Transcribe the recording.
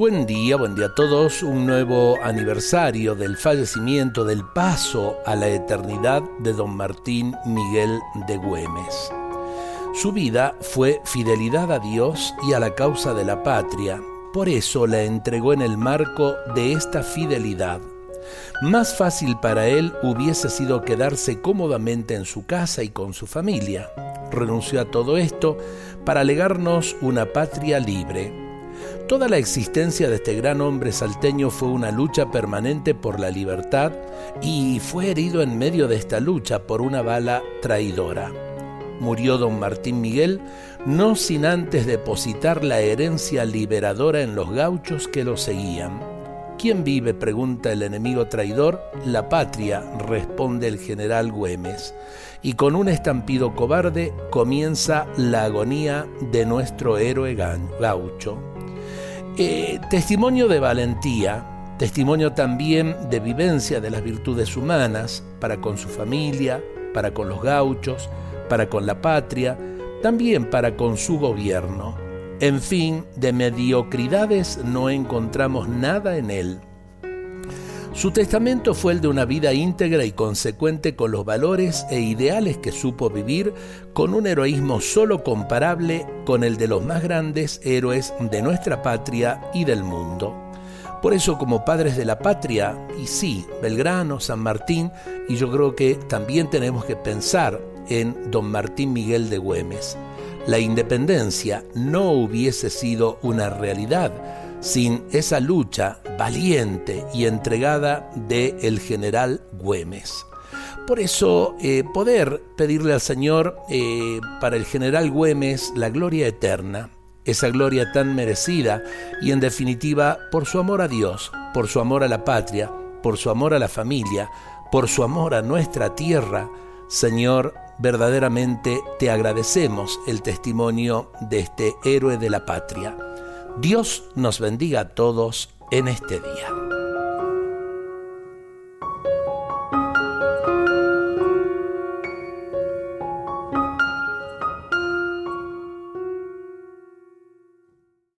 Buen día, buen día a todos. Un nuevo aniversario del fallecimiento, del paso a la eternidad de don Martín Miguel de Güemes. Su vida fue fidelidad a Dios y a la causa de la patria. Por eso la entregó en el marco de esta fidelidad. Más fácil para él hubiese sido quedarse cómodamente en su casa y con su familia. Renunció a todo esto para legarnos una patria libre Toda la existencia de este gran hombre salteño fue una lucha permanente por la libertad y fue herido en medio de esta lucha por una bala traidora. Murió don Martín Miguel no sin antes depositar la herencia liberadora en los gauchos que lo seguían. ¿Quién vive? pregunta el enemigo traidor. La patria, responde el general Güemes. Y con un estampido cobarde comienza la agonía de nuestro héroe gaucho. Eh, testimonio de valentía, testimonio también de vivencia de las virtudes humanas para con su familia, para con los gauchos, para con la patria, también para con su gobierno. En fin, de mediocridades no encontramos nada en él. Su testamento fue el de una vida íntegra y consecuente con los valores e ideales que supo vivir, con un heroísmo solo comparable con el de los más grandes héroes de nuestra patria y del mundo. Por eso como padres de la patria, y sí, Belgrano, San Martín, y yo creo que también tenemos que pensar en don Martín Miguel de Güemes. La independencia no hubiese sido una realidad sin esa lucha valiente y entregada de el general Güemes. Por eso, eh, poder pedirle al Señor eh, para el general Güemes la gloria eterna, esa gloria tan merecida y en definitiva por su amor a Dios, por su amor a la patria, por su amor a la familia, por su amor a nuestra tierra, Señor, verdaderamente te agradecemos el testimonio de este héroe de la patria. Dios nos bendiga a todos en este día.